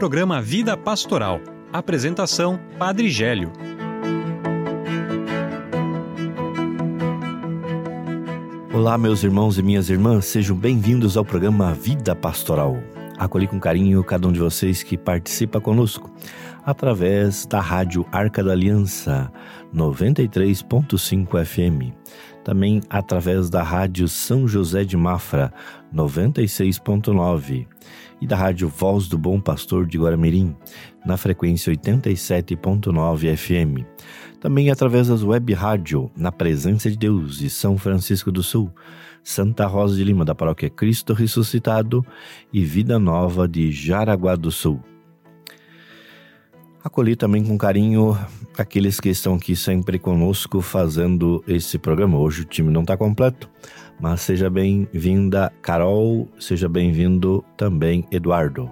programa Vida Pastoral. Apresentação: Padre Gélio. Olá, meus irmãos e minhas irmãs, sejam bem-vindos ao programa Vida Pastoral. Acolhi com carinho cada um de vocês que participa conosco através da Rádio Arca da Aliança 93.5 FM, também através da Rádio São José de Mafra 96.9 e da Rádio Voz do Bom Pastor de Guaramirim na frequência 87.9 FM. Também através das web rádio na Presença de Deus de São Francisco do Sul, Santa Rosa de Lima da Paróquia Cristo Ressuscitado e Vida Nova de Jaraguá do Sul. Acolhi também com carinho aqueles que estão aqui sempre conosco fazendo esse programa. Hoje o time não está completo, mas seja bem-vinda, Carol, seja bem-vindo também, Eduardo.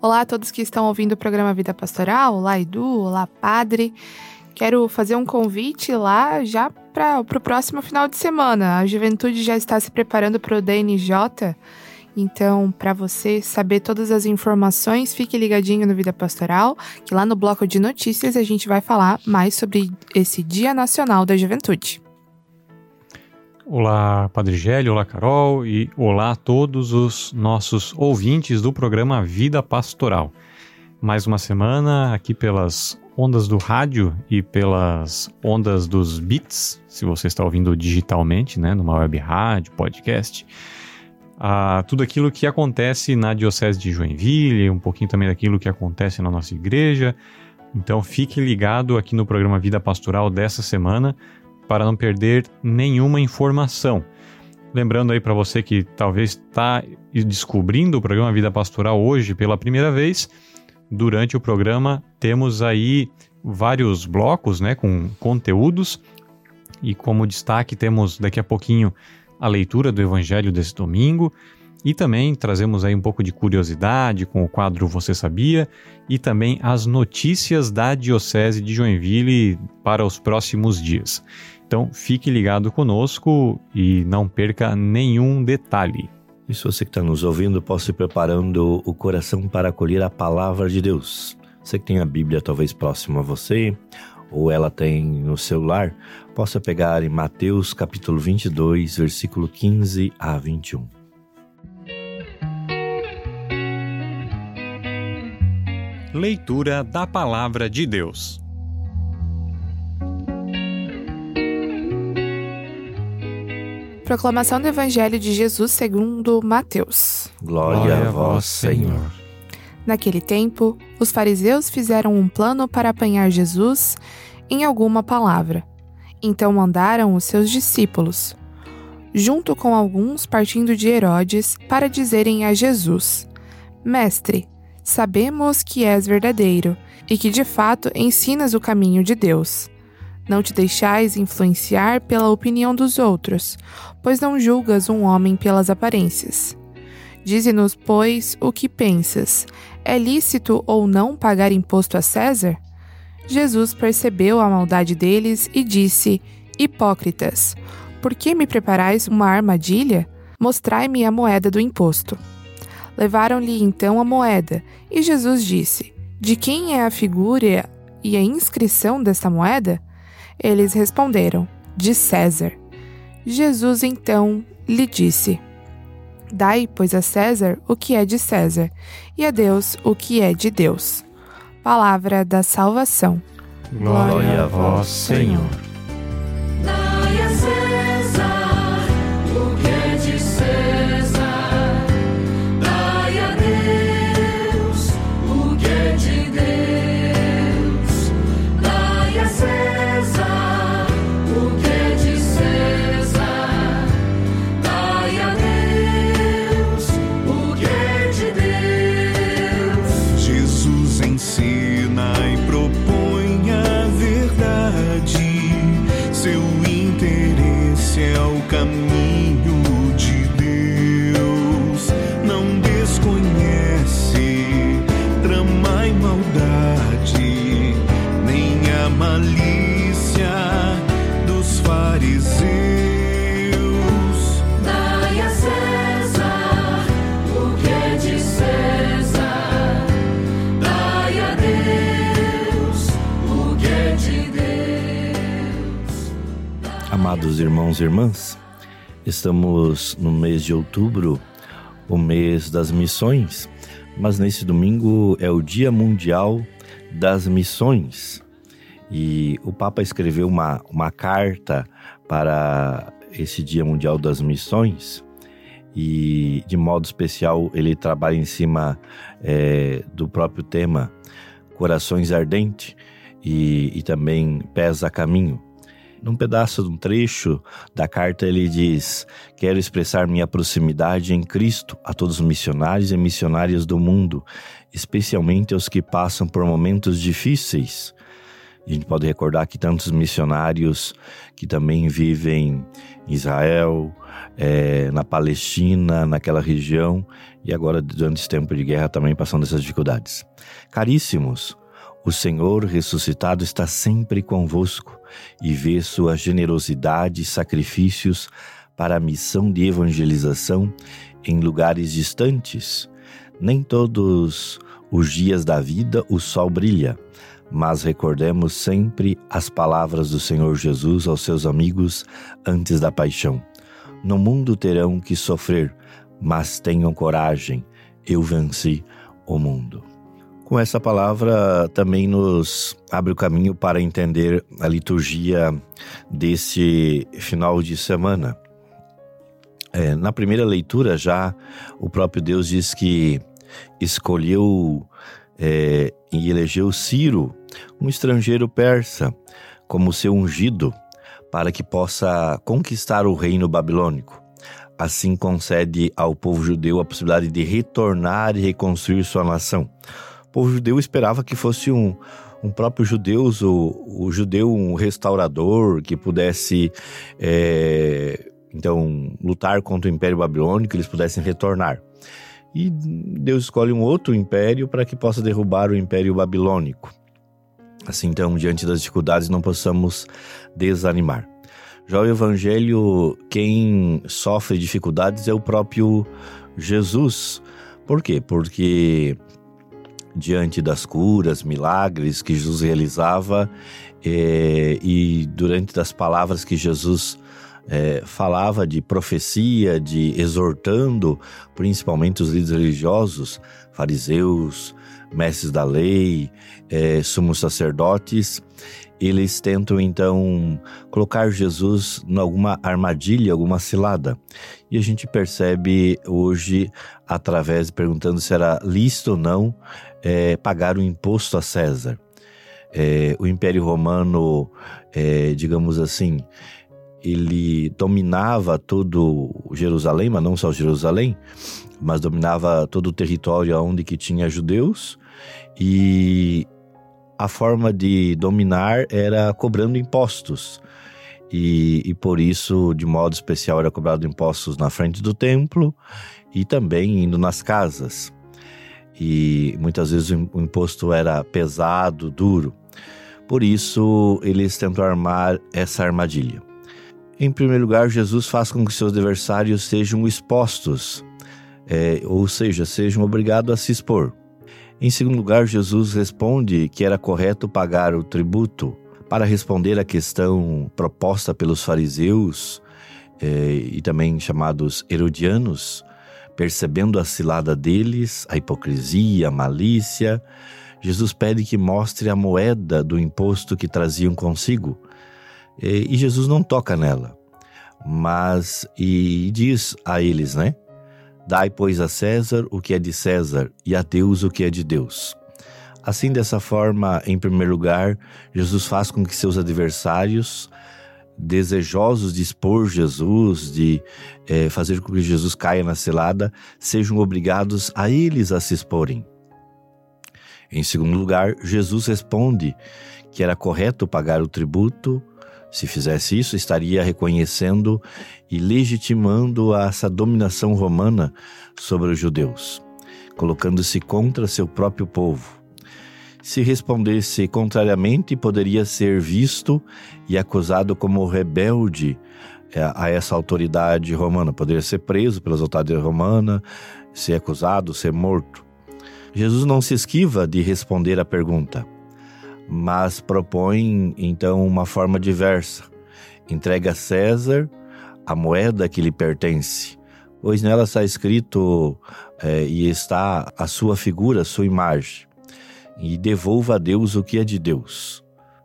Olá a todos que estão ouvindo o programa Vida Pastoral. Olá, Edu. Olá, Padre. Quero fazer um convite lá já para o próximo final de semana. A juventude já está se preparando para o DNJ. Então, para você saber todas as informações, fique ligadinho no Vida Pastoral, que lá no bloco de notícias a gente vai falar mais sobre esse Dia Nacional da Juventude. Olá, Padre Gélio, olá, Carol, e olá a todos os nossos ouvintes do programa Vida Pastoral. Mais uma semana aqui pelas ondas do rádio e pelas ondas dos bits, se você está ouvindo digitalmente, né, numa web rádio, podcast, tudo aquilo que acontece na Diocese de Joinville, um pouquinho também daquilo que acontece na nossa igreja. Então fique ligado aqui no programa Vida Pastoral dessa semana para não perder nenhuma informação. Lembrando aí para você que talvez está descobrindo o programa Vida Pastoral hoje pela primeira vez, durante o programa temos aí vários blocos, né, com conteúdos e como destaque temos daqui a pouquinho a leitura do Evangelho desse domingo e também trazemos aí um pouco de curiosidade com o quadro Você Sabia e também as notícias da Diocese de Joinville para os próximos dias. Então fique ligado conosco e não perca nenhum detalhe. E se você que está nos ouvindo, possa ir preparando o coração para acolher a palavra de Deus. Você que tem a Bíblia talvez próxima a você, ou ela tem no celular, possa pegar em Mateus capítulo 22, versículo 15 a 21. Leitura da Palavra de Deus. Proclamação do Evangelho de Jesus segundo Mateus. Glória, a vós, Senhor. Naquele tempo, os fariseus fizeram um plano para apanhar Jesus em alguma palavra. Então mandaram os seus discípulos, junto com alguns partindo de Herodes, para dizerem a Jesus: Mestre, sabemos que és verdadeiro e que de fato ensinas o caminho de Deus. Não te deixais influenciar pela opinião dos outros, pois não julgas um homem pelas aparências. Dize-nos, pois, o que pensas. É lícito ou não pagar imposto a César? Jesus percebeu a maldade deles e disse: Hipócritas, por que me preparais uma armadilha? Mostrai-me a moeda do imposto. Levaram-lhe então a moeda, e Jesus disse: De quem é a figura e a inscrição desta moeda? Eles responderam: De César. Jesus então lhe disse: Dai, pois, a César o que é de César, e a Deus o que é de Deus. Palavra da salvação. Glória a vós, Senhor. Irmãos e irmãs. Estamos no mês de outubro, o mês das missões, mas nesse domingo é o Dia Mundial das Missões. E o Papa escreveu uma, uma carta para esse Dia Mundial das Missões e, de modo especial, ele trabalha em cima é, do próprio tema Corações Ardentes e, e também Pés a Caminho. Num pedaço de um trecho da carta, ele diz: Quero expressar minha proximidade em Cristo a todos os missionários e missionárias do mundo, especialmente aos que passam por momentos difíceis. A gente pode recordar que tantos missionários que também vivem em Israel, é, na Palestina, naquela região, e agora, durante esse tempo de guerra, também passando essas dificuldades. Caríssimos, o Senhor ressuscitado está sempre convosco e vê sua generosidade e sacrifícios para a missão de evangelização em lugares distantes. Nem todos os dias da vida o sol brilha, mas recordemos sempre as palavras do Senhor Jesus aos seus amigos antes da paixão. No mundo terão que sofrer, mas tenham coragem, eu venci o mundo. Com essa palavra também nos abre o caminho para entender a liturgia desse final de semana. É, na primeira leitura, já o próprio Deus diz que escolheu é, e elegeu Ciro, um estrangeiro persa, como seu ungido, para que possa conquistar o reino babilônico. Assim concede ao povo judeu a possibilidade de retornar e reconstruir sua nação povo judeu esperava que fosse um, um próprio judeu, o, o judeu um restaurador que pudesse é, então lutar contra o Império Babilônico, eles pudessem retornar. E Deus escolhe um outro império para que possa derrubar o Império Babilônico. Assim, então, diante das dificuldades, não possamos desanimar. Já o Evangelho, quem sofre dificuldades é o próprio Jesus. Por quê? Porque diante das curas, milagres que Jesus realizava é, e durante das palavras que Jesus é, falava de profecia, de exortando principalmente os líderes religiosos, fariseus, mestres da lei, é, sumos sacerdotes, eles tentam então colocar Jesus em alguma armadilha, alguma cilada. E a gente percebe hoje, através, perguntando se era lícito ou não é, pagar o imposto a César. É, o Império Romano, é, digamos assim, ele dominava todo Jerusalém, mas não só Jerusalém, mas dominava todo o território onde que tinha judeus e a forma de dominar era cobrando impostos. E, e, por isso, de modo especial, era cobrado impostos na frente do templo e também indo nas casas. E muitas vezes o imposto era pesado, duro. Por isso, eles tentam armar essa armadilha. Em primeiro lugar, Jesus faz com que seus adversários sejam expostos, é, ou seja, sejam obrigados a se expor. Em segundo lugar, Jesus responde que era correto pagar o tributo para responder à questão proposta pelos fariseus eh, e também chamados herodianos, percebendo a cilada deles, a hipocrisia, a malícia. Jesus pede que mostre a moeda do imposto que traziam consigo. E Jesus não toca nela, mas e diz a eles, né? Dai, pois, a César o que é de César e a Deus o que é de Deus. Assim, dessa forma, em primeiro lugar, Jesus faz com que seus adversários, desejosos de expor Jesus, de é, fazer com que Jesus caia na cilada, sejam obrigados a eles a se exporem. Em segundo lugar, Jesus responde que era correto pagar o tributo se fizesse isso, estaria reconhecendo e legitimando essa dominação romana sobre os judeus, colocando-se contra seu próprio povo. Se respondesse contrariamente, poderia ser visto e acusado como rebelde é, a essa autoridade romana. Poderia ser preso pelas autoridades romanas, ser acusado, ser morto. Jesus não se esquiva de responder à pergunta mas propõe então uma forma diversa. entregue a César a moeda que lhe pertence, pois nela está escrito é, e está a sua figura, a sua imagem, e devolva a Deus o que é de Deus.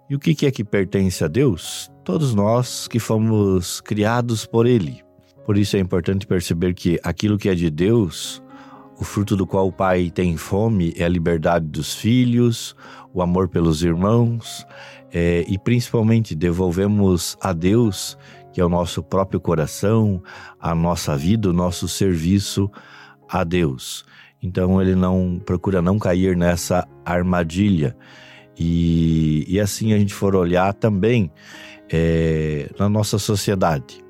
E o que é que pertence a Deus? Todos nós que fomos criados por Ele. Por isso é importante perceber que aquilo que é de Deus, o fruto do qual o Pai tem fome, é a liberdade dos filhos, o amor pelos irmãos, é, e principalmente devolvemos a Deus, que é o nosso próprio coração, a nossa vida, o nosso serviço a Deus. Então ele não procura não cair nessa armadilha. E, e assim a gente for olhar também é, na nossa sociedade.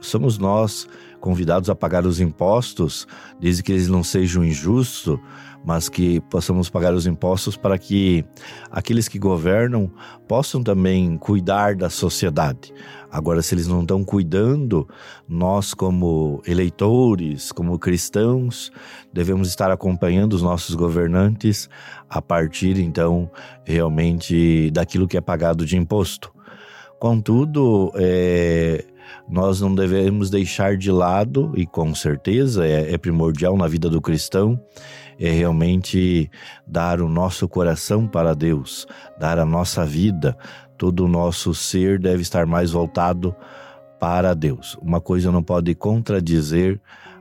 Somos nós convidados a pagar os impostos, desde que eles não sejam injustos, mas que possamos pagar os impostos para que aqueles que governam possam também cuidar da sociedade. Agora, se eles não estão cuidando, nós, como eleitores, como cristãos, devemos estar acompanhando os nossos governantes a partir, então, realmente daquilo que é pagado de imposto. Contudo, é, nós não devemos deixar de lado, e com certeza é, é primordial na vida do cristão, é realmente dar o nosso coração para Deus, dar a nossa vida, todo o nosso ser deve estar mais voltado para Deus. Uma coisa não pode contradizer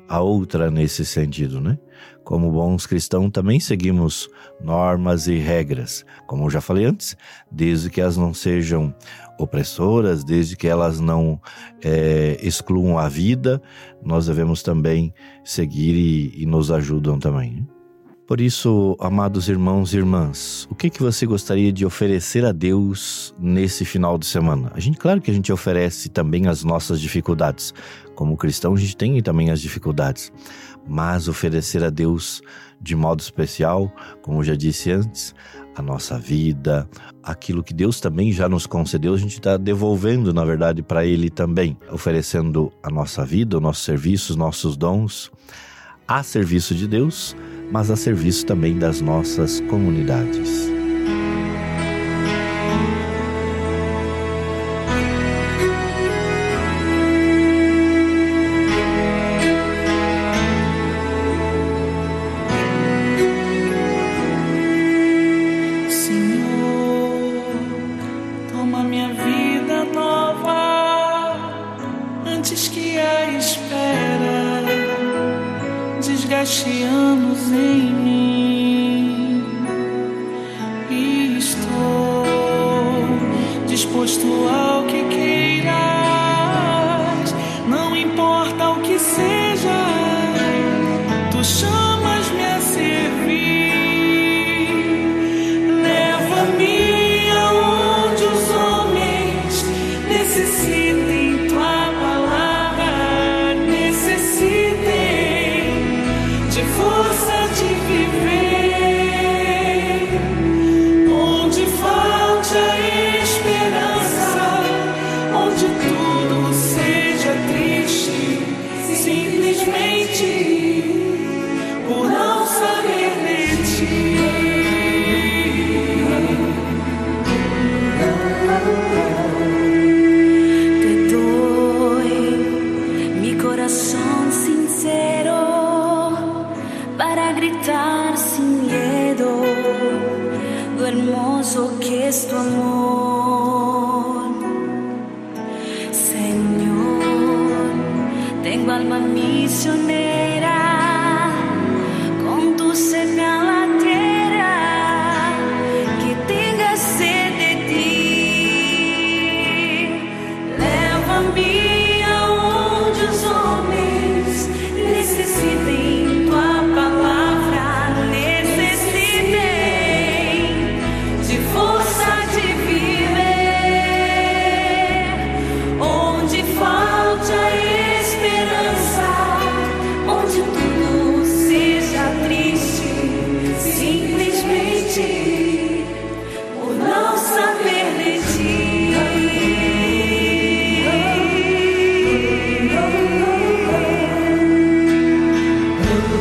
a outra nesse sentido, né? Como bons cristãos, também seguimos normas e regras, como eu já falei antes, desde que elas não sejam opressoras, desde que elas não é, excluam a vida, nós devemos também seguir e, e nos ajudam também. Né? Por isso, amados irmãos e irmãs, o que que você gostaria de oferecer a Deus nesse final de semana? A gente, claro que a gente oferece também as nossas dificuldades. Como cristão, a gente tem também as dificuldades. Mas oferecer a Deus de modo especial, como já disse antes, a nossa vida, aquilo que Deus também já nos concedeu, a gente está devolvendo, na verdade, para Ele também, oferecendo a nossa vida, o nosso serviço, os nossos dons a serviço de Deus mas a serviço também das nossas comunidades.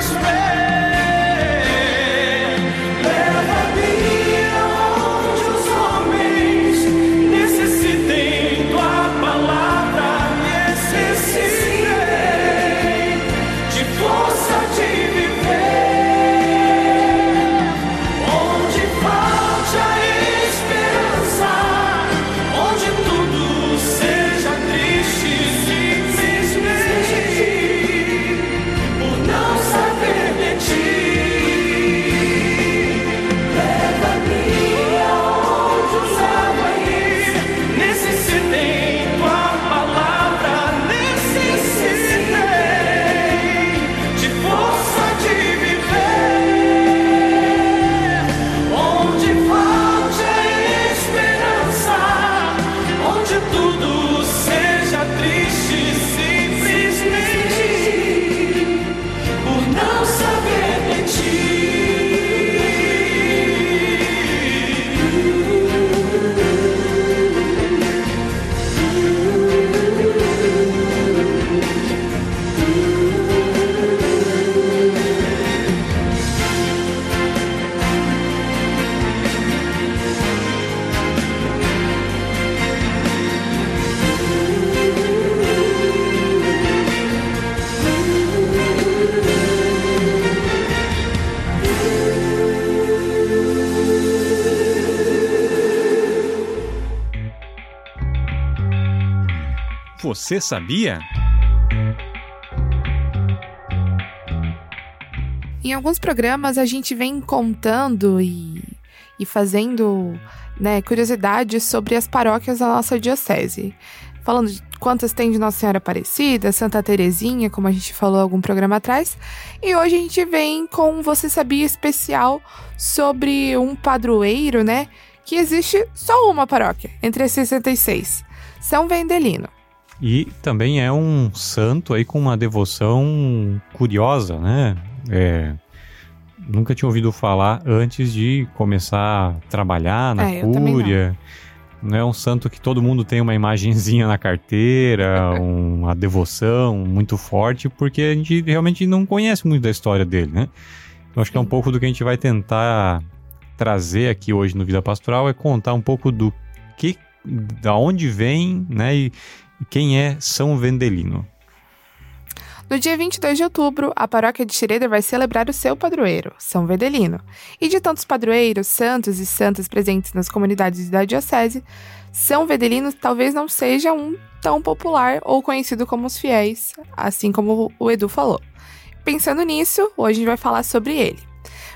Christmas. Você sabia? Em alguns programas a gente vem contando e, e fazendo né, curiosidades sobre as paróquias da nossa diocese. Falando de quantas tem de Nossa Senhora Aparecida, Santa Terezinha, como a gente falou algum programa atrás. E hoje a gente vem com Você Sabia especial sobre um padroeiro, né? Que existe só uma paróquia, entre as 66. São Vendelino. E também é um santo aí com uma devoção curiosa, né? É, nunca tinha ouvido falar antes de começar a trabalhar na É, cúria. Não é um santo que todo mundo tem uma imagenzinha na carteira, uma devoção muito forte, porque a gente realmente não conhece muito da história dele, né? Eu acho que é um pouco do que a gente vai tentar trazer aqui hoje no Vida Pastoral, é contar um pouco do que, da onde vem, né? E, quem é São Vendelino. No dia 22 de outubro, a paróquia de Xereda vai celebrar o seu padroeiro, São Vedelino. E de tantos padroeiros, santos e santas presentes nas comunidades da diocese, São Vedelino talvez não seja um tão popular ou conhecido como os fiéis, assim como o Edu falou. Pensando nisso, hoje a gente vai falar sobre ele.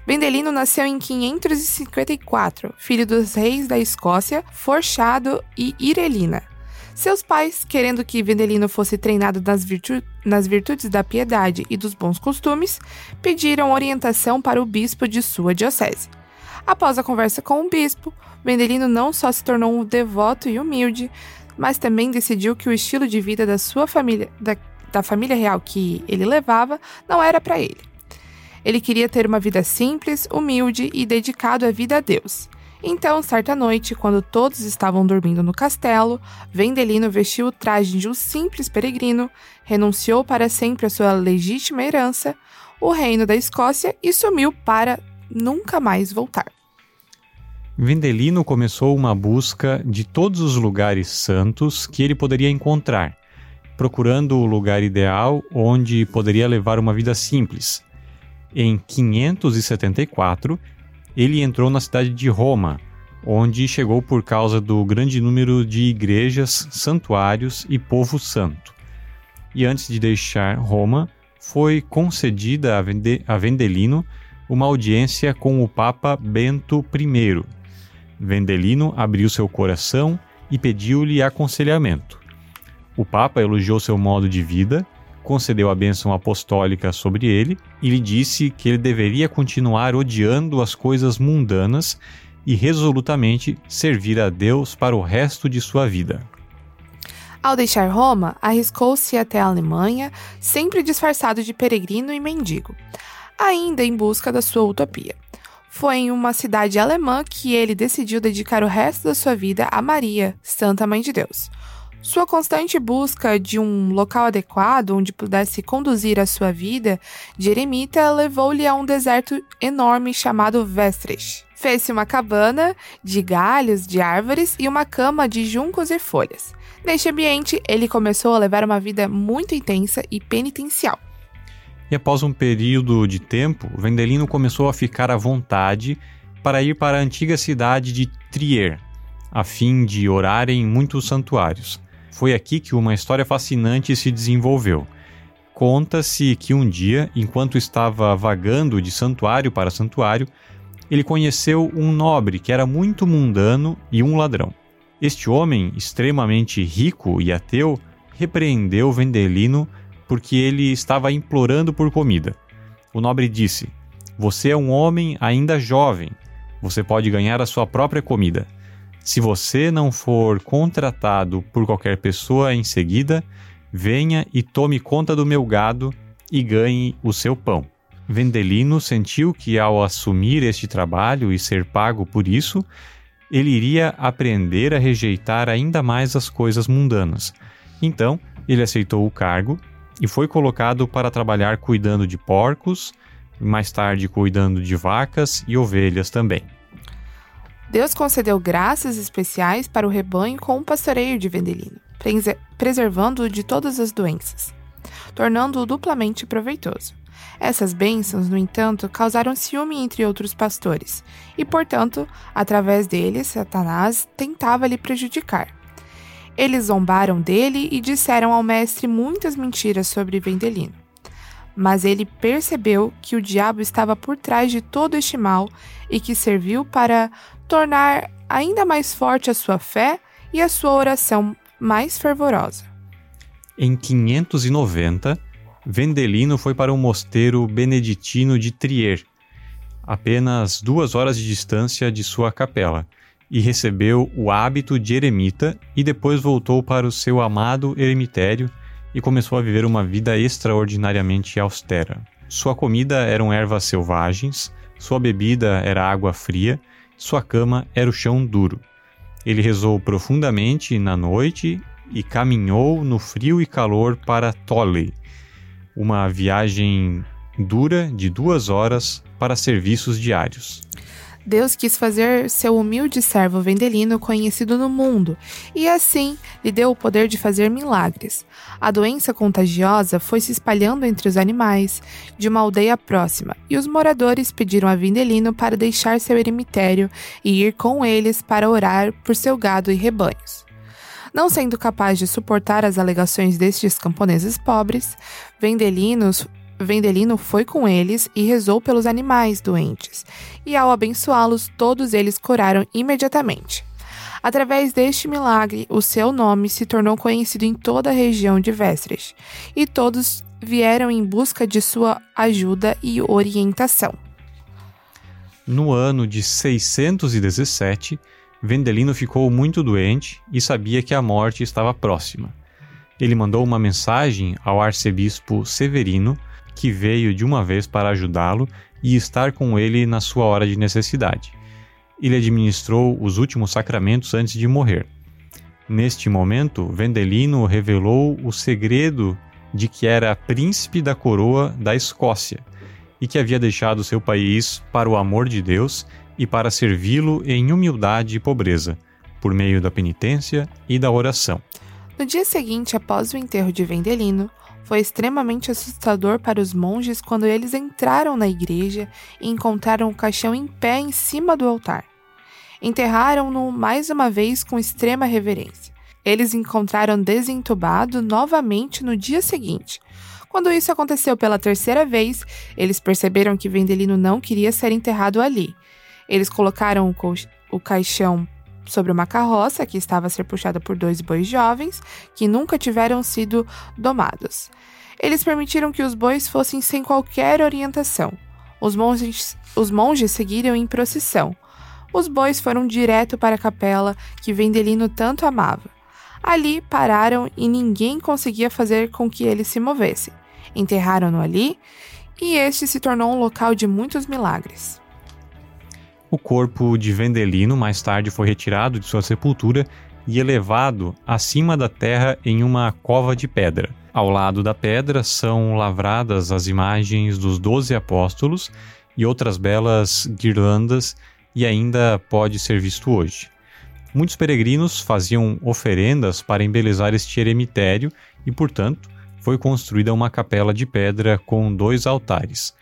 Vendelino nasceu em 554, filho dos reis da Escócia, Forchado e Irelina. Seus pais, querendo que Vendelino fosse treinado nas, virtu nas virtudes da piedade e dos bons costumes, pediram orientação para o bispo de sua diocese. Após a conversa com o bispo, Vendelino não só se tornou um devoto e humilde, mas também decidiu que o estilo de vida da sua família, da, da família real que ele levava, não era para ele. Ele queria ter uma vida simples, humilde e dedicado à vida a Deus. Então, certa noite, quando todos estavam dormindo no castelo, Vendelino vestiu o traje de um simples peregrino, renunciou para sempre à sua legítima herança, o reino da Escócia, e sumiu para nunca mais voltar. Vendelino começou uma busca de todos os lugares santos que ele poderia encontrar, procurando o lugar ideal onde poderia levar uma vida simples. Em 574, ele entrou na cidade de Roma, onde chegou por causa do grande número de igrejas, santuários e povo santo. E antes de deixar Roma, foi concedida a, Vende a Vendelino uma audiência com o Papa Bento I. Vendelino abriu seu coração e pediu-lhe aconselhamento. O Papa elogiou seu modo de vida, concedeu a bênção apostólica sobre ele e lhe disse que ele deveria continuar odiando as coisas mundanas e resolutamente servir a Deus para o resto de sua vida. Ao deixar Roma, arriscou-se até a Alemanha, sempre disfarçado de peregrino e mendigo, ainda em busca da sua utopia. Foi em uma cidade alemã que ele decidiu dedicar o resto da sua vida a Maria, Santa Mãe de Deus. Sua constante busca de um local adequado onde pudesse conduzir a sua vida de eremita levou-lhe a um deserto enorme chamado Vestres. Fez-se uma cabana de galhos de árvores e uma cama de juncos e folhas. Neste ambiente, ele começou a levar uma vida muito intensa e penitencial. E após um período de tempo, Vendelino começou a ficar à vontade para ir para a antiga cidade de Trier, a fim de orar em muitos santuários. Foi aqui que uma história fascinante se desenvolveu. Conta-se que um dia, enquanto estava vagando de santuário para santuário, ele conheceu um nobre que era muito mundano e um ladrão. Este homem, extremamente rico e ateu, repreendeu Vendelino porque ele estava implorando por comida. O nobre disse: Você é um homem ainda jovem, você pode ganhar a sua própria comida. Se você não for contratado por qualquer pessoa em seguida, venha e tome conta do meu gado e ganhe o seu pão. Vendelino sentiu que, ao assumir este trabalho e ser pago por isso, ele iria aprender a rejeitar ainda mais as coisas mundanas. Então, ele aceitou o cargo e foi colocado para trabalhar cuidando de porcos, mais tarde cuidando de vacas e ovelhas também. Deus concedeu graças especiais para o rebanho com o pastoreio de Vendelino, preservando-o de todas as doenças, tornando-o duplamente proveitoso. Essas bênçãos, no entanto, causaram ciúme entre outros pastores, e, portanto, através deles, Satanás tentava lhe prejudicar. Eles zombaram dele e disseram ao mestre muitas mentiras sobre Vendelino. Mas ele percebeu que o diabo estava por trás de todo este mal e que serviu para tornar ainda mais forte a sua fé e a sua oração mais fervorosa. Em 590, Vendelino foi para o mosteiro beneditino de Trier, apenas duas horas de distância de sua capela, e recebeu o hábito de eremita e depois voltou para o seu amado eremitério e começou a viver uma vida extraordinariamente austera. Sua comida eram ervas selvagens, sua bebida era água fria sua cama era o chão duro. Ele rezou profundamente na noite e caminhou no frio e calor para Tolle, uma viagem dura de duas horas para serviços diários. Deus quis fazer seu humilde servo Vendelino conhecido no mundo, e assim lhe deu o poder de fazer milagres. A doença contagiosa foi se espalhando entre os animais de uma aldeia próxima, e os moradores pediram a Vendelino para deixar seu eremitério e ir com eles para orar por seu gado e rebanhos. Não sendo capaz de suportar as alegações destes camponeses pobres, Vendelinos Vendelino foi com eles e rezou pelos animais doentes, e ao abençoá-los, todos eles curaram imediatamente. Através deste milagre, o seu nome se tornou conhecido em toda a região de Vestres, e todos vieram em busca de sua ajuda e orientação. No ano de 617, Vendelino ficou muito doente e sabia que a morte estava próxima. Ele mandou uma mensagem ao arcebispo Severino que veio de uma vez para ajudá-lo e estar com ele na sua hora de necessidade. Ele administrou os últimos sacramentos antes de morrer. Neste momento, Vendelino revelou o segredo de que era príncipe da coroa da Escócia e que havia deixado seu país para o amor de Deus e para servi-lo em humildade e pobreza, por meio da penitência e da oração. No dia seguinte, após o enterro de Vendelino, foi extremamente assustador para os monges quando eles entraram na igreja e encontraram o caixão em pé em cima do altar. Enterraram-no mais uma vez com extrema reverência. Eles encontraram desentubado novamente no dia seguinte. Quando isso aconteceu pela terceira vez, eles perceberam que Vendelino não queria ser enterrado ali. Eles colocaram o, o caixão sobre uma carroça que estava a ser puxada por dois bois jovens que nunca tiveram sido domados. Eles permitiram que os bois fossem sem qualquer orientação. Os monges, os monges seguiram em procissão. Os bois foram direto para a capela que Vendelino tanto amava. Ali pararam e ninguém conseguia fazer com que ele se movesse. Enterraram-no ali e este se tornou um local de muitos milagres. O corpo de Vendelino mais tarde foi retirado de sua sepultura e elevado acima da terra em uma cova de pedra. Ao lado da pedra são lavradas as imagens dos doze apóstolos e outras belas guirlandas, e ainda pode ser visto hoje. Muitos peregrinos faziam oferendas para embelezar este eremitério e, portanto, foi construída uma capela de pedra com dois altares.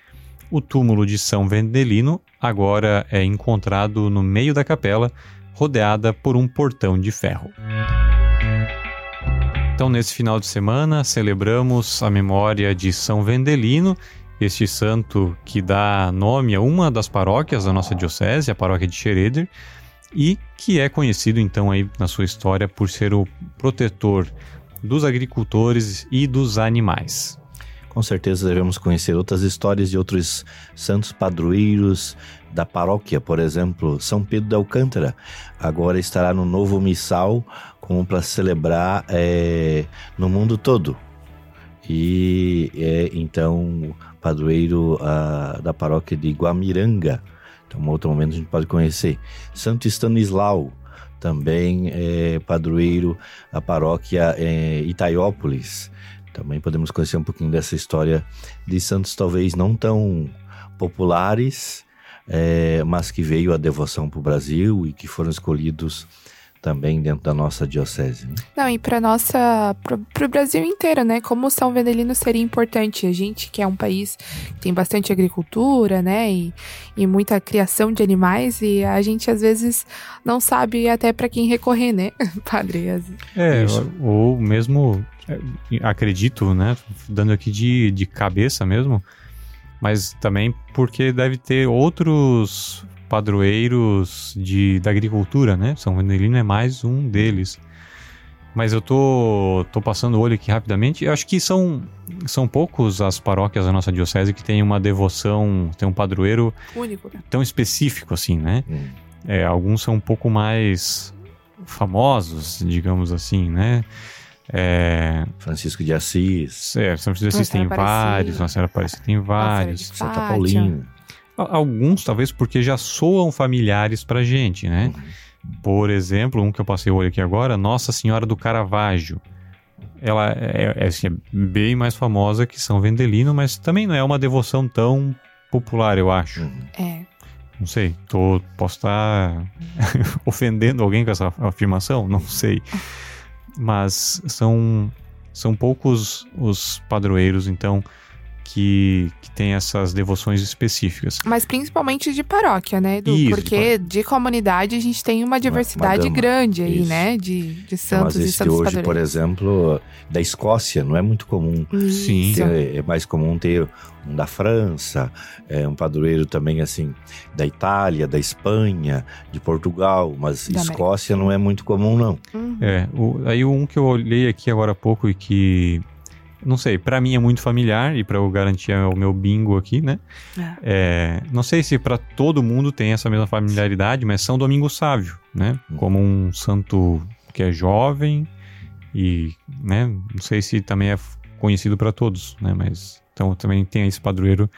O túmulo de São Vendelino agora é encontrado no meio da capela, rodeada por um portão de ferro. Então, nesse final de semana, celebramos a memória de São Vendelino, este santo que dá nome a uma das paróquias da nossa diocese, a paróquia de Xereder, e que é conhecido então aí na sua história por ser o protetor dos agricultores e dos animais. Com certeza devemos conhecer outras histórias de outros santos padroeiros da paróquia, por exemplo, São Pedro de Alcântara. Agora estará no novo missal como para celebrar é, no mundo todo. E é então padroeiro a, da paróquia de Guamiranga. Então, um outro momento a gente pode conhecer. Santo Stanislau, também é padroeiro da paróquia é, Itaiópolis. Também podemos conhecer um pouquinho dessa história de santos talvez não tão populares, é, mas que veio a devoção para o Brasil e que foram escolhidos também dentro da nossa diocese. Né? Não, e para nossa, para o Brasil inteiro, né? Como São Vendelino seria importante. A gente que é um país que tem bastante agricultura, né? E, e muita criação de animais e a gente às vezes não sabe até para quem recorrer, né, padre? É, ou mesmo é, acredito, né? Dando aqui de, de cabeça mesmo, mas também porque deve ter outros padroeiros de, da agricultura, né? São Vendelino é mais um deles. Mas eu tô, tô passando o olho aqui rapidamente. Eu acho que são, são poucos as paróquias da nossa diocese que tem uma devoção, tem um padroeiro Único, tão específico assim, né? Hum. É, alguns são um pouco mais famosos, digamos assim, né? É... Francisco de Assis. É, São Francisco de Assis tem vários, Nossa Senhora Aparecida tem vários. Santa Paulina. Alguns, talvez, porque já soam familiares pra gente, né? Por exemplo, um que eu passei o olho aqui agora, Nossa Senhora do Caravaggio. Ela é, é, assim, é bem mais famosa que São Vendelino, mas também não é uma devoção tão popular, eu acho. É. Não sei, tô, posso estar ofendendo alguém com essa afirmação? Não sei. Mas são, são poucos os padroeiros, então que, que tem essas devoções específicas. Mas principalmente de paróquia, né, Edu? Isso, Porque de, de, comunidade a gente tem uma diversidade uma grande aí, Isso. né? De, de santos Mas e santos hoje, por exemplo, da Escócia, não é muito comum. Sim. Ter, é mais comum ter um da França, é, um padroeiro também assim da Itália, da Espanha, de Portugal, mas da Escócia América. não é muito comum não. Uhum. É, o, aí um que eu olhei aqui agora há pouco e que não sei, para mim é muito familiar e para eu garantir o meu bingo aqui, né? É. É, não sei se para todo mundo tem essa mesma familiaridade, mas São Domingo Sávio, né? Hum. Como um santo que é jovem e, né? Não sei se também é conhecido para todos, né? Mas então também tem esse padroeiro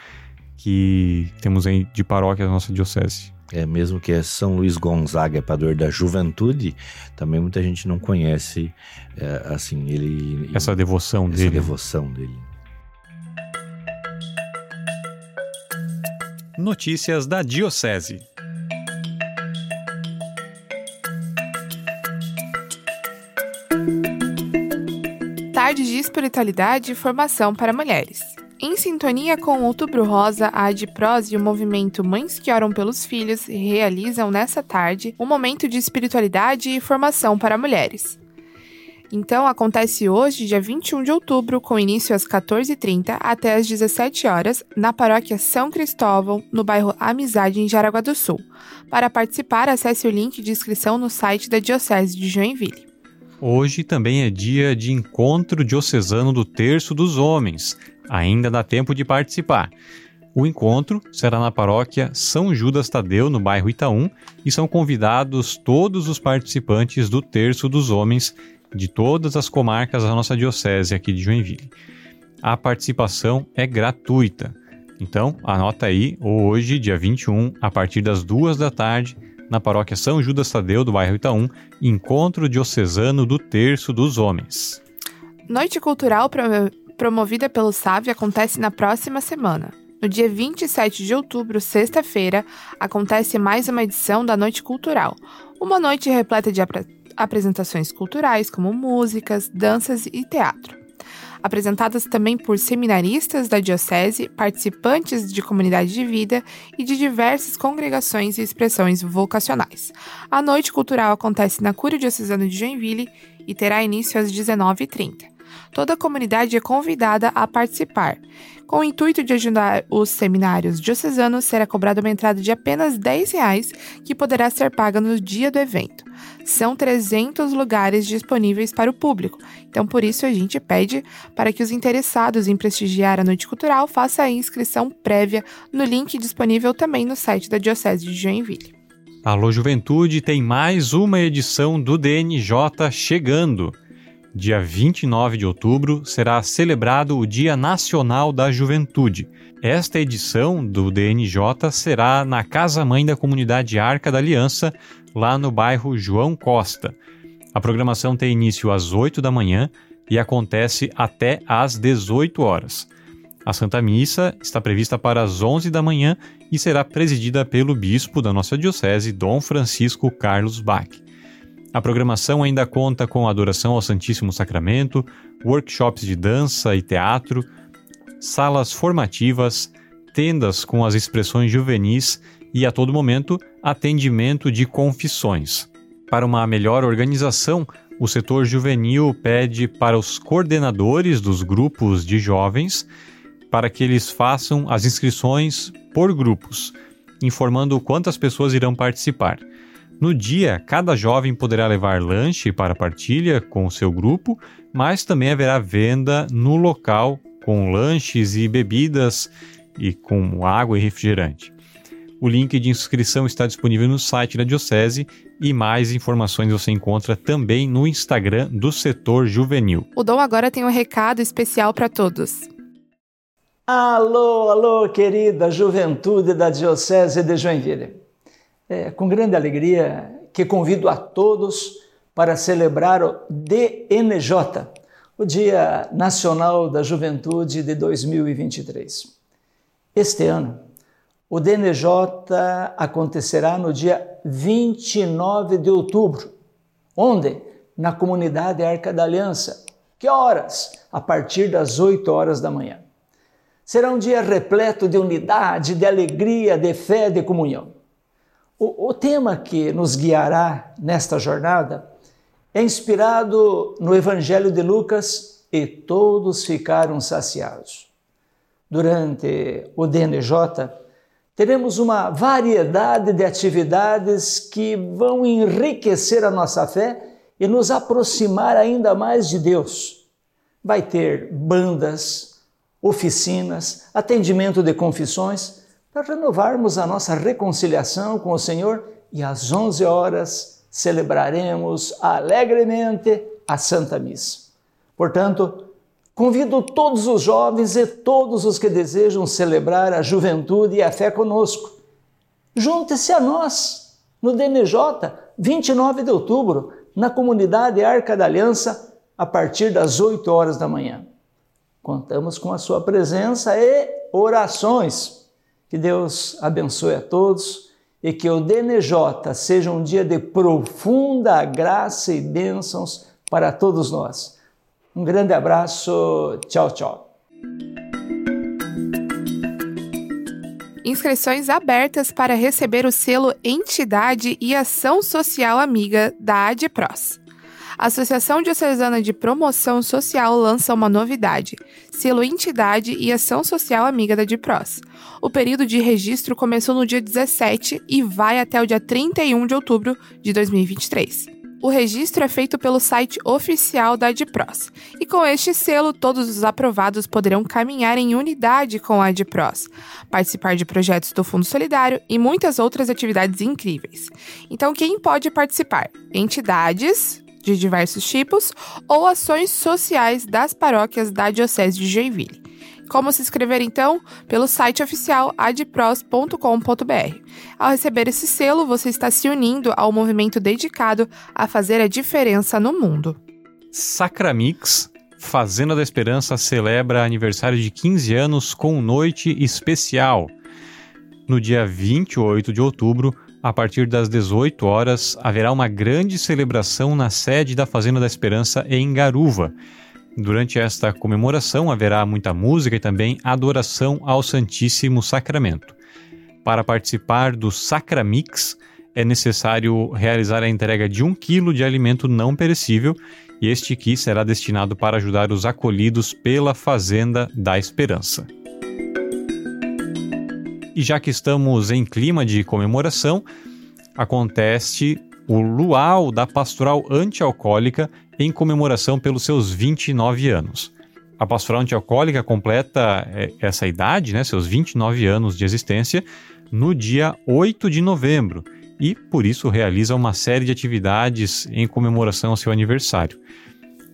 que temos aí de paróquia da nossa diocese é, mesmo que é São Luís Gonzaga, é padroeiro da juventude, também muita gente não conhece, é, assim, ele... Essa devoção essa dele. Essa devoção dele. Notícias da Diocese. Tarde de espiritualidade e formação para mulheres. Em sintonia com o Outubro Rosa, a Adpros e o movimento Mães que Oram pelos Filhos realizam nessa tarde um momento de espiritualidade e formação para mulheres. Então, acontece hoje, dia 21 de outubro, com início às 14h30 até às 17 horas, na paróquia São Cristóvão, no bairro Amizade, em Jaraguá do Sul. Para participar, acesse o link de inscrição no site da Diocese de Joinville. Hoje também é dia de encontro diocesano do Terço dos Homens. Ainda dá tempo de participar. O encontro será na paróquia São Judas Tadeu, no bairro Itaú, e são convidados todos os participantes do Terço dos Homens de todas as comarcas da nossa diocese aqui de Joinville. A participação é gratuita. Então, anota aí, hoje, dia 21, a partir das duas da tarde, na paróquia São Judas Tadeu, do bairro Itaú, encontro diocesano do Terço dos Homens. Noite Cultural promovida pelo SAV acontece na próxima semana. No dia 27 de outubro, sexta-feira, acontece mais uma edição da Noite Cultural, uma noite repleta de ap apresentações culturais como músicas, danças e teatro apresentadas também por seminaristas da Diocese, participantes de comunidade de vida e de diversas congregações e expressões vocacionais. A noite cultural acontece na Cúria Diocesana de Joinville e terá início às 19h30. Toda a comunidade é convidada a participar. Com o intuito de ajudar os seminários diocesanos, será cobrada uma entrada de apenas 10 reais, que poderá ser paga no dia do evento. São 300 lugares disponíveis para o público, então por isso a gente pede para que os interessados em prestigiar a noite cultural façam a inscrição prévia no link disponível também no site da Diocese de Joinville. Alô Juventude tem mais uma edição do DNJ chegando dia 29 de outubro, será celebrado o Dia Nacional da Juventude. Esta edição do DNJ será na Casa Mãe da Comunidade Arca da Aliança, lá no bairro João Costa. A programação tem início às 8 da manhã e acontece até às 18 horas. A Santa Missa está prevista para as 11 da manhã e será presidida pelo bispo da nossa diocese, Dom Francisco Carlos Bach. A programação ainda conta com adoração ao Santíssimo Sacramento, workshops de dança e teatro, salas formativas, tendas com as expressões juvenis e, a todo momento, atendimento de confissões. Para uma melhor organização, o setor juvenil pede para os coordenadores dos grupos de jovens para que eles façam as inscrições por grupos, informando quantas pessoas irão participar. No dia, cada jovem poderá levar lanche para partilha com o seu grupo, mas também haverá venda no local com lanches e bebidas e com água e refrigerante. O link de inscrição está disponível no site da Diocese e mais informações você encontra também no Instagram do setor juvenil. O Dom agora tem um recado especial para todos. Alô, alô, querida juventude da Diocese de Joinville é, com grande alegria que convido a todos para celebrar o DNJ, o Dia Nacional da Juventude de 2023. Este ano, o DNJ acontecerá no dia 29 de outubro, onde? Na comunidade Arca da Aliança. Que horas? A partir das 8 horas da manhã. Será um dia repleto de unidade, de alegria, de fé, de comunhão. O, o tema que nos guiará nesta jornada é inspirado no Evangelho de Lucas e todos ficaram saciados. Durante o DNJ, teremos uma variedade de atividades que vão enriquecer a nossa fé e nos aproximar ainda mais de Deus. Vai ter bandas, oficinas, atendimento de confissões para renovarmos a nossa reconciliação com o Senhor e às 11 horas celebraremos alegremente a Santa Missa. Portanto, convido todos os jovens e todos os que desejam celebrar a juventude e a fé conosco. Junte-se a nós no DNJ, 29 de outubro, na comunidade Arca da Aliança, a partir das 8 horas da manhã. Contamos com a sua presença e orações. Que Deus abençoe a todos e que o DNJ seja um dia de profunda graça e bênçãos para todos nós. Um grande abraço, tchau, tchau. Inscrições abertas para receber o selo Entidade e Ação Social Amiga da ADPROS. A Associação Diocesana de Promoção Social lança uma novidade: selo Entidade e Ação Social Amiga da DIPROS. O período de registro começou no dia 17 e vai até o dia 31 de outubro de 2023. O registro é feito pelo site oficial da ADPROS, e com este selo, todos os aprovados poderão caminhar em unidade com a ADPROS, participar de projetos do Fundo Solidário e muitas outras atividades incríveis. Então, quem pode participar? Entidades, de diversos tipos ou ações sociais das paróquias da Diocese de Joinville. Como se inscrever então? Pelo site oficial adpros.com.br. Ao receber esse selo, você está se unindo ao movimento dedicado a fazer a diferença no mundo. Sacramix, Fazenda da Esperança celebra aniversário de 15 anos com noite especial. No dia 28 de outubro, a partir das 18 horas, haverá uma grande celebração na sede da Fazenda da Esperança em Garuva. Durante esta comemoração haverá muita música e também adoração ao Santíssimo Sacramento. Para participar do Sacramix, é necessário realizar a entrega de um quilo de alimento não perecível e este kit será destinado para ajudar os acolhidos pela Fazenda da Esperança. E já que estamos em clima de comemoração, acontece o Luau da Pastoral Antialcoólica em comemoração pelos seus 29 anos. A Pastoral Antialcoólica completa é, essa idade, né, seus 29 anos de existência, no dia 8 de novembro e, por isso, realiza uma série de atividades em comemoração ao seu aniversário.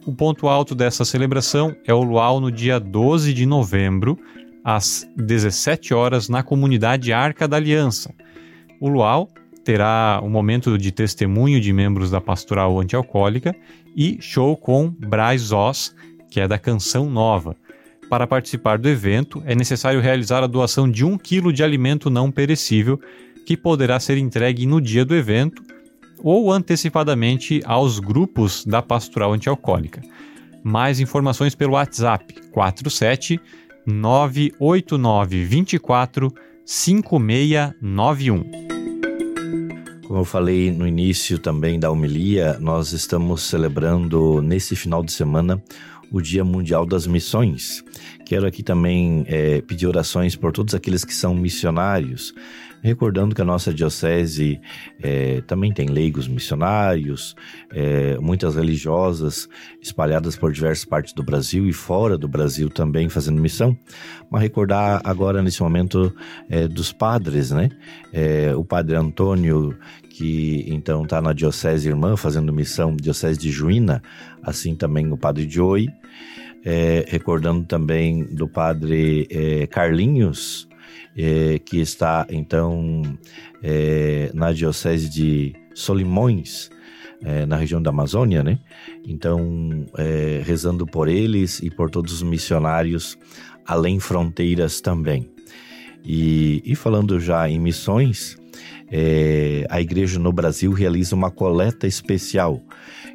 O ponto alto dessa celebração é o Luau no dia 12 de novembro, às 17 horas, na comunidade Arca da Aliança. O Luau terá um momento de testemunho de membros da pastoral antialcoólica e show com Braz Oz, que é da Canção Nova. Para participar do evento, é necessário realizar a doação de um quilo de alimento não perecível, que poderá ser entregue no dia do evento ou antecipadamente aos grupos da pastoral antialcoólica. Mais informações pelo WhatsApp 47 989 24 5691. Como eu falei no início também da homilia, nós estamos celebrando nesse final de semana o Dia Mundial das Missões. Quero aqui também é, pedir orações por todos aqueles que são missionários, Recordando que a nossa diocese é, também tem leigos missionários, é, muitas religiosas espalhadas por diversas partes do Brasil e fora do Brasil também fazendo missão. Mas recordar agora nesse momento é, dos padres, né? É, o padre Antônio, que então está na diocese irmã fazendo missão, diocese de Juína, assim também o padre Joey. É, recordando também do padre é, Carlinhos, é, que está então é, na diocese de Solimões, é, na região da Amazônia, né? Então, é, rezando por eles e por todos os missionários além fronteiras também. E, e falando já em missões, é, a igreja no Brasil realiza uma coleta especial.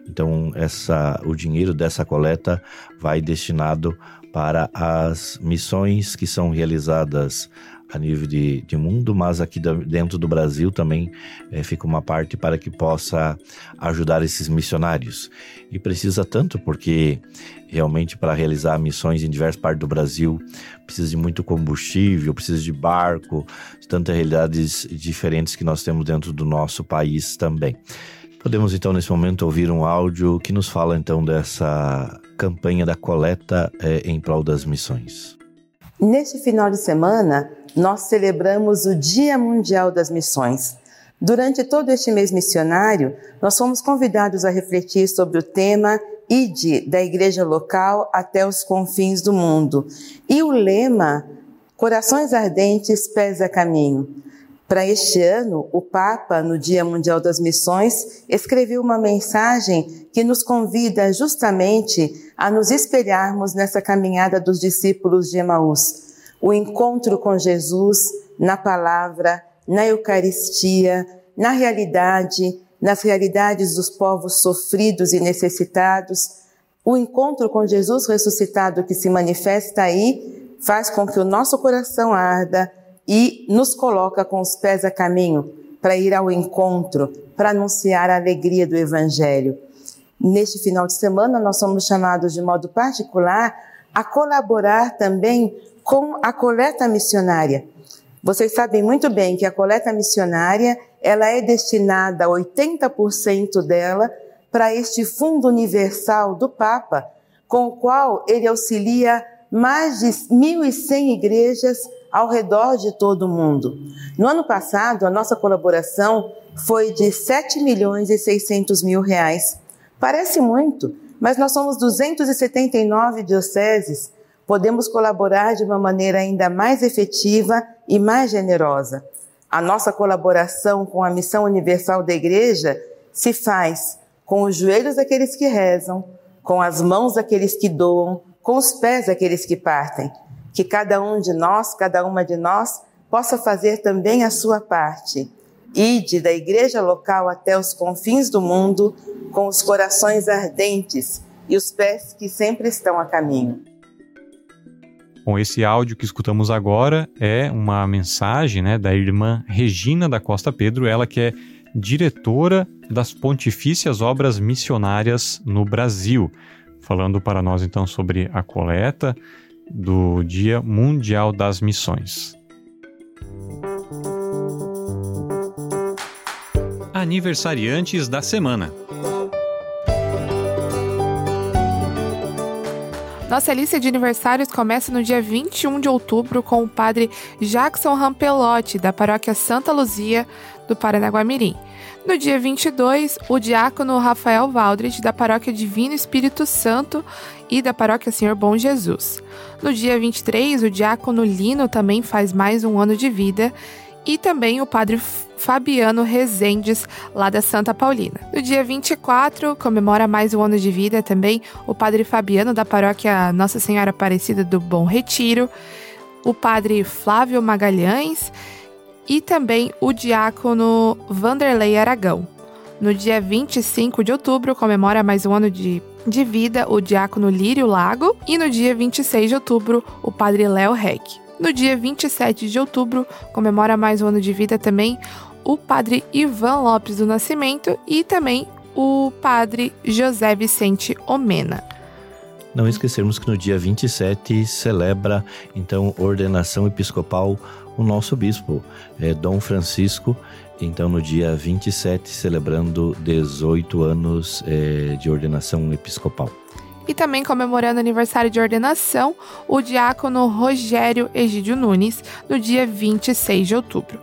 Então, essa, o dinheiro dessa coleta vai destinado para as missões que são realizadas a nível de, de mundo, mas aqui dentro do Brasil também é, fica uma parte para que possa ajudar esses missionários. E precisa tanto porque realmente para realizar missões em diversas partes do Brasil precisa de muito combustível, precisa de barco, tantas realidades diferentes que nós temos dentro do nosso país também. Podemos então nesse momento ouvir um áudio que nos fala então dessa campanha da coleta é, em prol das missões. Neste final de semana, nós celebramos o Dia Mundial das Missões. Durante todo este mês missionário, nós fomos convidados a refletir sobre o tema Ide da igreja local até os confins do mundo. E o lema Corações ardentes, pés a caminho. Para este ano, o Papa, no Dia Mundial das Missões, escreveu uma mensagem que nos convida justamente a nos espelharmos nessa caminhada dos discípulos de Emaús o encontro com Jesus na palavra, na Eucaristia, na realidade, nas realidades dos povos sofridos e necessitados. O encontro com Jesus ressuscitado que se manifesta aí faz com que o nosso coração arda e nos coloca com os pés a caminho para ir ao encontro, para anunciar a alegria do Evangelho. Neste final de semana, nós somos chamados de modo particular a colaborar também com a coleta missionária. Vocês sabem muito bem que a coleta missionária, ela é destinada 80% dela para este fundo universal do Papa, com o qual ele auxilia mais de 1.100 igrejas ao redor de todo o mundo. No ano passado, a nossa colaboração foi de 7 milhões e 600 mil reais Parece muito, mas nós somos 279 dioceses. Podemos colaborar de uma maneira ainda mais efetiva e mais generosa. A nossa colaboração com a missão universal da Igreja se faz com os joelhos daqueles que rezam, com as mãos daqueles que doam, com os pés daqueles que partem. Que cada um de nós, cada uma de nós, possa fazer também a sua parte. Ide da igreja local até os confins do mundo, com os corações ardentes e os pés que sempre estão a caminho. Bom, esse áudio que escutamos agora é uma mensagem né, da irmã Regina da Costa Pedro, ela que é diretora das Pontifícias Obras Missionárias no Brasil, falando para nós então sobre a coleta do Dia Mundial das Missões. Aniversariantes da semana. Nossa lista de aniversários começa no dia 21 de outubro com o padre Jackson Rampelotti, da paróquia Santa Luzia, do Paranaguamirim. No dia 22, o diácono Rafael Valdres, da paróquia Divino Espírito Santo e da paróquia Senhor Bom Jesus. No dia 23, o diácono Lino também faz mais um ano de vida e também o padre Fabiano Rezendes, lá da Santa Paulina. No dia 24, comemora mais um ano de vida também o padre Fabiano, da paróquia Nossa Senhora Aparecida do Bom Retiro, o padre Flávio Magalhães e também o diácono Vanderlei Aragão. No dia 25 de outubro, comemora mais um ano de, de vida o diácono Lírio Lago. E no dia 26 de outubro, o padre Léo Reck. No dia 27 de outubro, comemora mais um ano de vida também o padre Ivan Lopes do Nascimento e também o padre José Vicente Omena. Não esquecermos que no dia 27 celebra então ordenação episcopal o nosso bispo, é, Dom Francisco, então no dia 27 celebrando 18 anos é, de ordenação episcopal. E também comemorando aniversário de ordenação, o diácono Rogério Egídio Nunes, no dia 26 de outubro.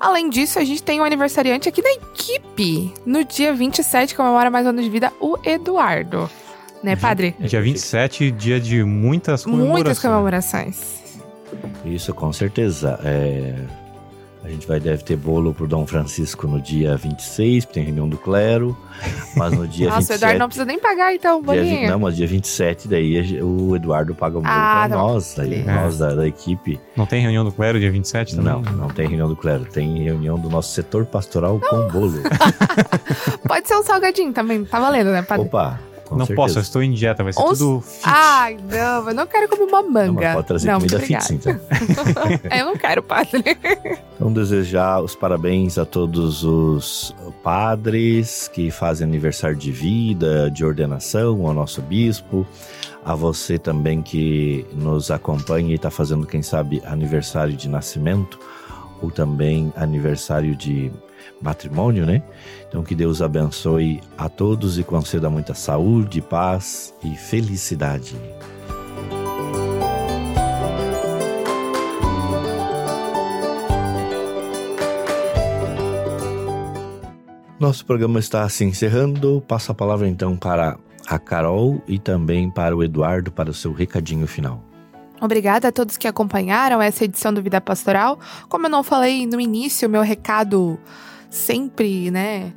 Além disso, a gente tem um aniversariante aqui da equipe. No dia 27, comemora mais um ano de vida, o Eduardo. Né, padre? Dia 27, dia de muitas comemorações. Muitas comemorações. Isso, com certeza. É... A gente vai deve ter bolo pro Dom Francisco no dia 26, tem reunião do clero, mas no dia Nossa, 27... Nossa, o Eduardo não precisa nem pagar então, bolinho. Dia, não, mas dia 27 daí o Eduardo paga o bolo ah, pra tá nós, aí, é. nós da, da, equipe. Não tem reunião do clero dia 27 também? Não, não tem reunião do clero, tem reunião do nosso setor pastoral não. com bolo. Pode ser um salgadinho também, tá valendo, né, padre? Opa, com não certeza. posso, eu estou em dieta, vai ser Os... tudo fit. Ai, não, eu não quero comer uma manga. Não, pode trazer não, comida fit, então. eu não quero, padre. Então, desejar os parabéns a todos os padres que fazem aniversário de vida, de ordenação, ao nosso bispo, a você também que nos acompanha e está fazendo, quem sabe, aniversário de nascimento, ou também aniversário de matrimônio, né? Então que Deus abençoe a todos e conceda muita saúde, paz e felicidade. Nosso programa está se encerrando. Passo a palavra então para a Carol e também para o Eduardo para o seu recadinho final. Obrigada a todos que acompanharam essa edição do Vida Pastoral. Como eu não falei no início, meu recado sempre, né?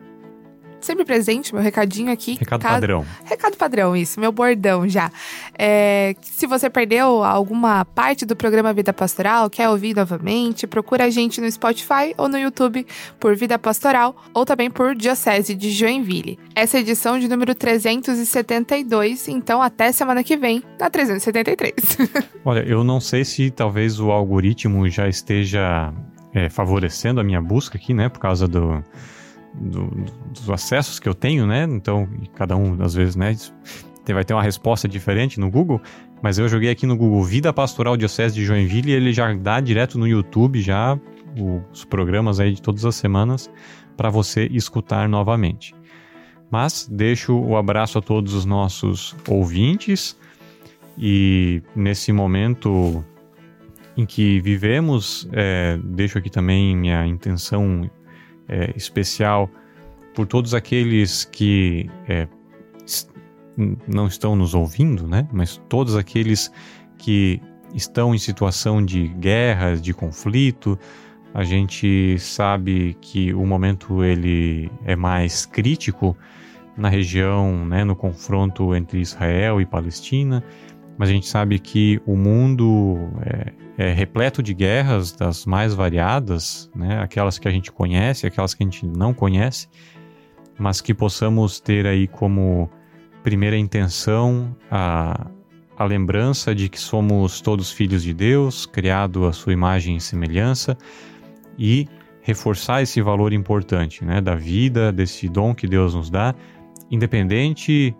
Sempre presente, meu recadinho aqui. Recado padrão. Recado padrão, isso, meu bordão já. É, se você perdeu alguma parte do programa Vida Pastoral, quer ouvir novamente, procura a gente no Spotify ou no YouTube por Vida Pastoral ou também por Diocese de Joinville. Essa é a edição de número 372, então até semana que vem, na 373. Olha, eu não sei se talvez o algoritmo já esteja é, favorecendo a minha busca aqui, né? Por causa do, do, dos acessos que eu tenho, né? Então, cada um, às vezes, né? Vai ter uma resposta diferente no Google, mas eu joguei aqui no Google Vida Pastoral Diocese de Joinville e ele já dá direto no YouTube já os programas aí de todas as semanas para você escutar novamente. Mas deixo o abraço a todos os nossos ouvintes e nesse momento em que vivemos. É, deixo aqui também minha intenção é, especial por todos aqueles que é, não estão nos ouvindo, né? Mas todos aqueles que estão em situação de guerra, de conflito, a gente sabe que o momento ele é mais crítico na região, né, no confronto entre Israel e Palestina, mas a gente sabe que o mundo é, é repleto de guerras das mais variadas, né, aquelas que a gente conhece, aquelas que a gente não conhece, mas que possamos ter aí como primeira intenção a, a lembrança de que somos todos filhos de Deus, criado à sua imagem e semelhança, e reforçar esse valor importante né, da vida, desse dom que Deus nos dá, independente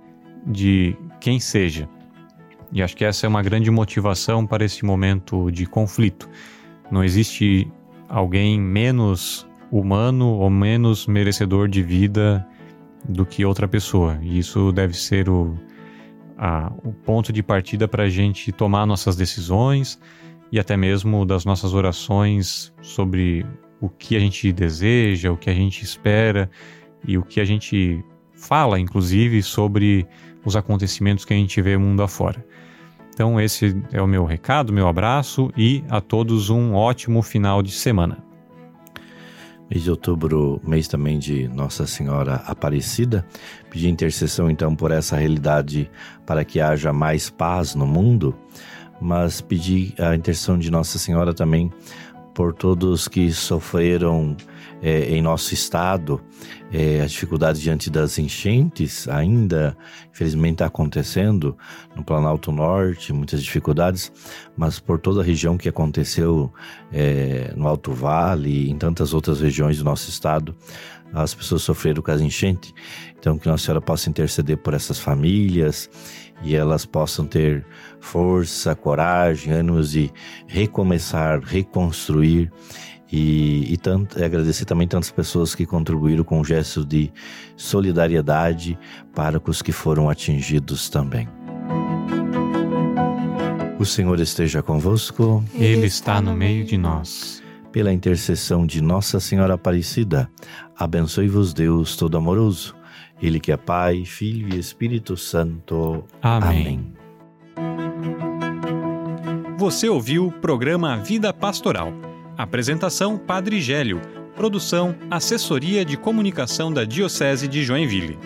de quem seja. E acho que essa é uma grande motivação para esse momento de conflito. Não existe alguém menos humano ou menos merecedor de vida do que outra pessoa. E isso deve ser o, a, o ponto de partida para a gente tomar nossas decisões e até mesmo das nossas orações sobre o que a gente deseja, o que a gente espera e o que a gente fala, inclusive, sobre os acontecimentos que a gente vê mundo afora. Então, esse é o meu recado, meu abraço e a todos um ótimo final de semana. Mês de outubro, mês também de Nossa Senhora Aparecida. Pedir intercessão então por essa realidade para que haja mais paz no mundo, mas pedir a intercessão de Nossa Senhora também por todos que sofreram é, em nosso estado é, a dificuldade diante das enchentes, ainda infelizmente está acontecendo no Planalto Norte, muitas dificuldades, mas por toda a região que aconteceu é, no Alto Vale e em tantas outras regiões do nosso estado, as pessoas sofreram com as enchentes. Então, que Nossa Senhora possa interceder por essas famílias e elas possam ter força, coragem, ânimos de recomeçar, reconstruir e, e, tanto, agradecer também tantas pessoas que contribuíram com gestos de solidariedade para os que foram atingidos também. O Senhor esteja convosco. Ele está no meio de nós. Pela intercessão de Nossa Senhora Aparecida, abençoe-vos Deus Todo-Amoroso, Ele que é Pai, Filho e Espírito Santo. Amém. Amém. Você ouviu o programa Vida Pastoral. Apresentação Padre Gélio. Produção Assessoria de Comunicação da Diocese de Joinville.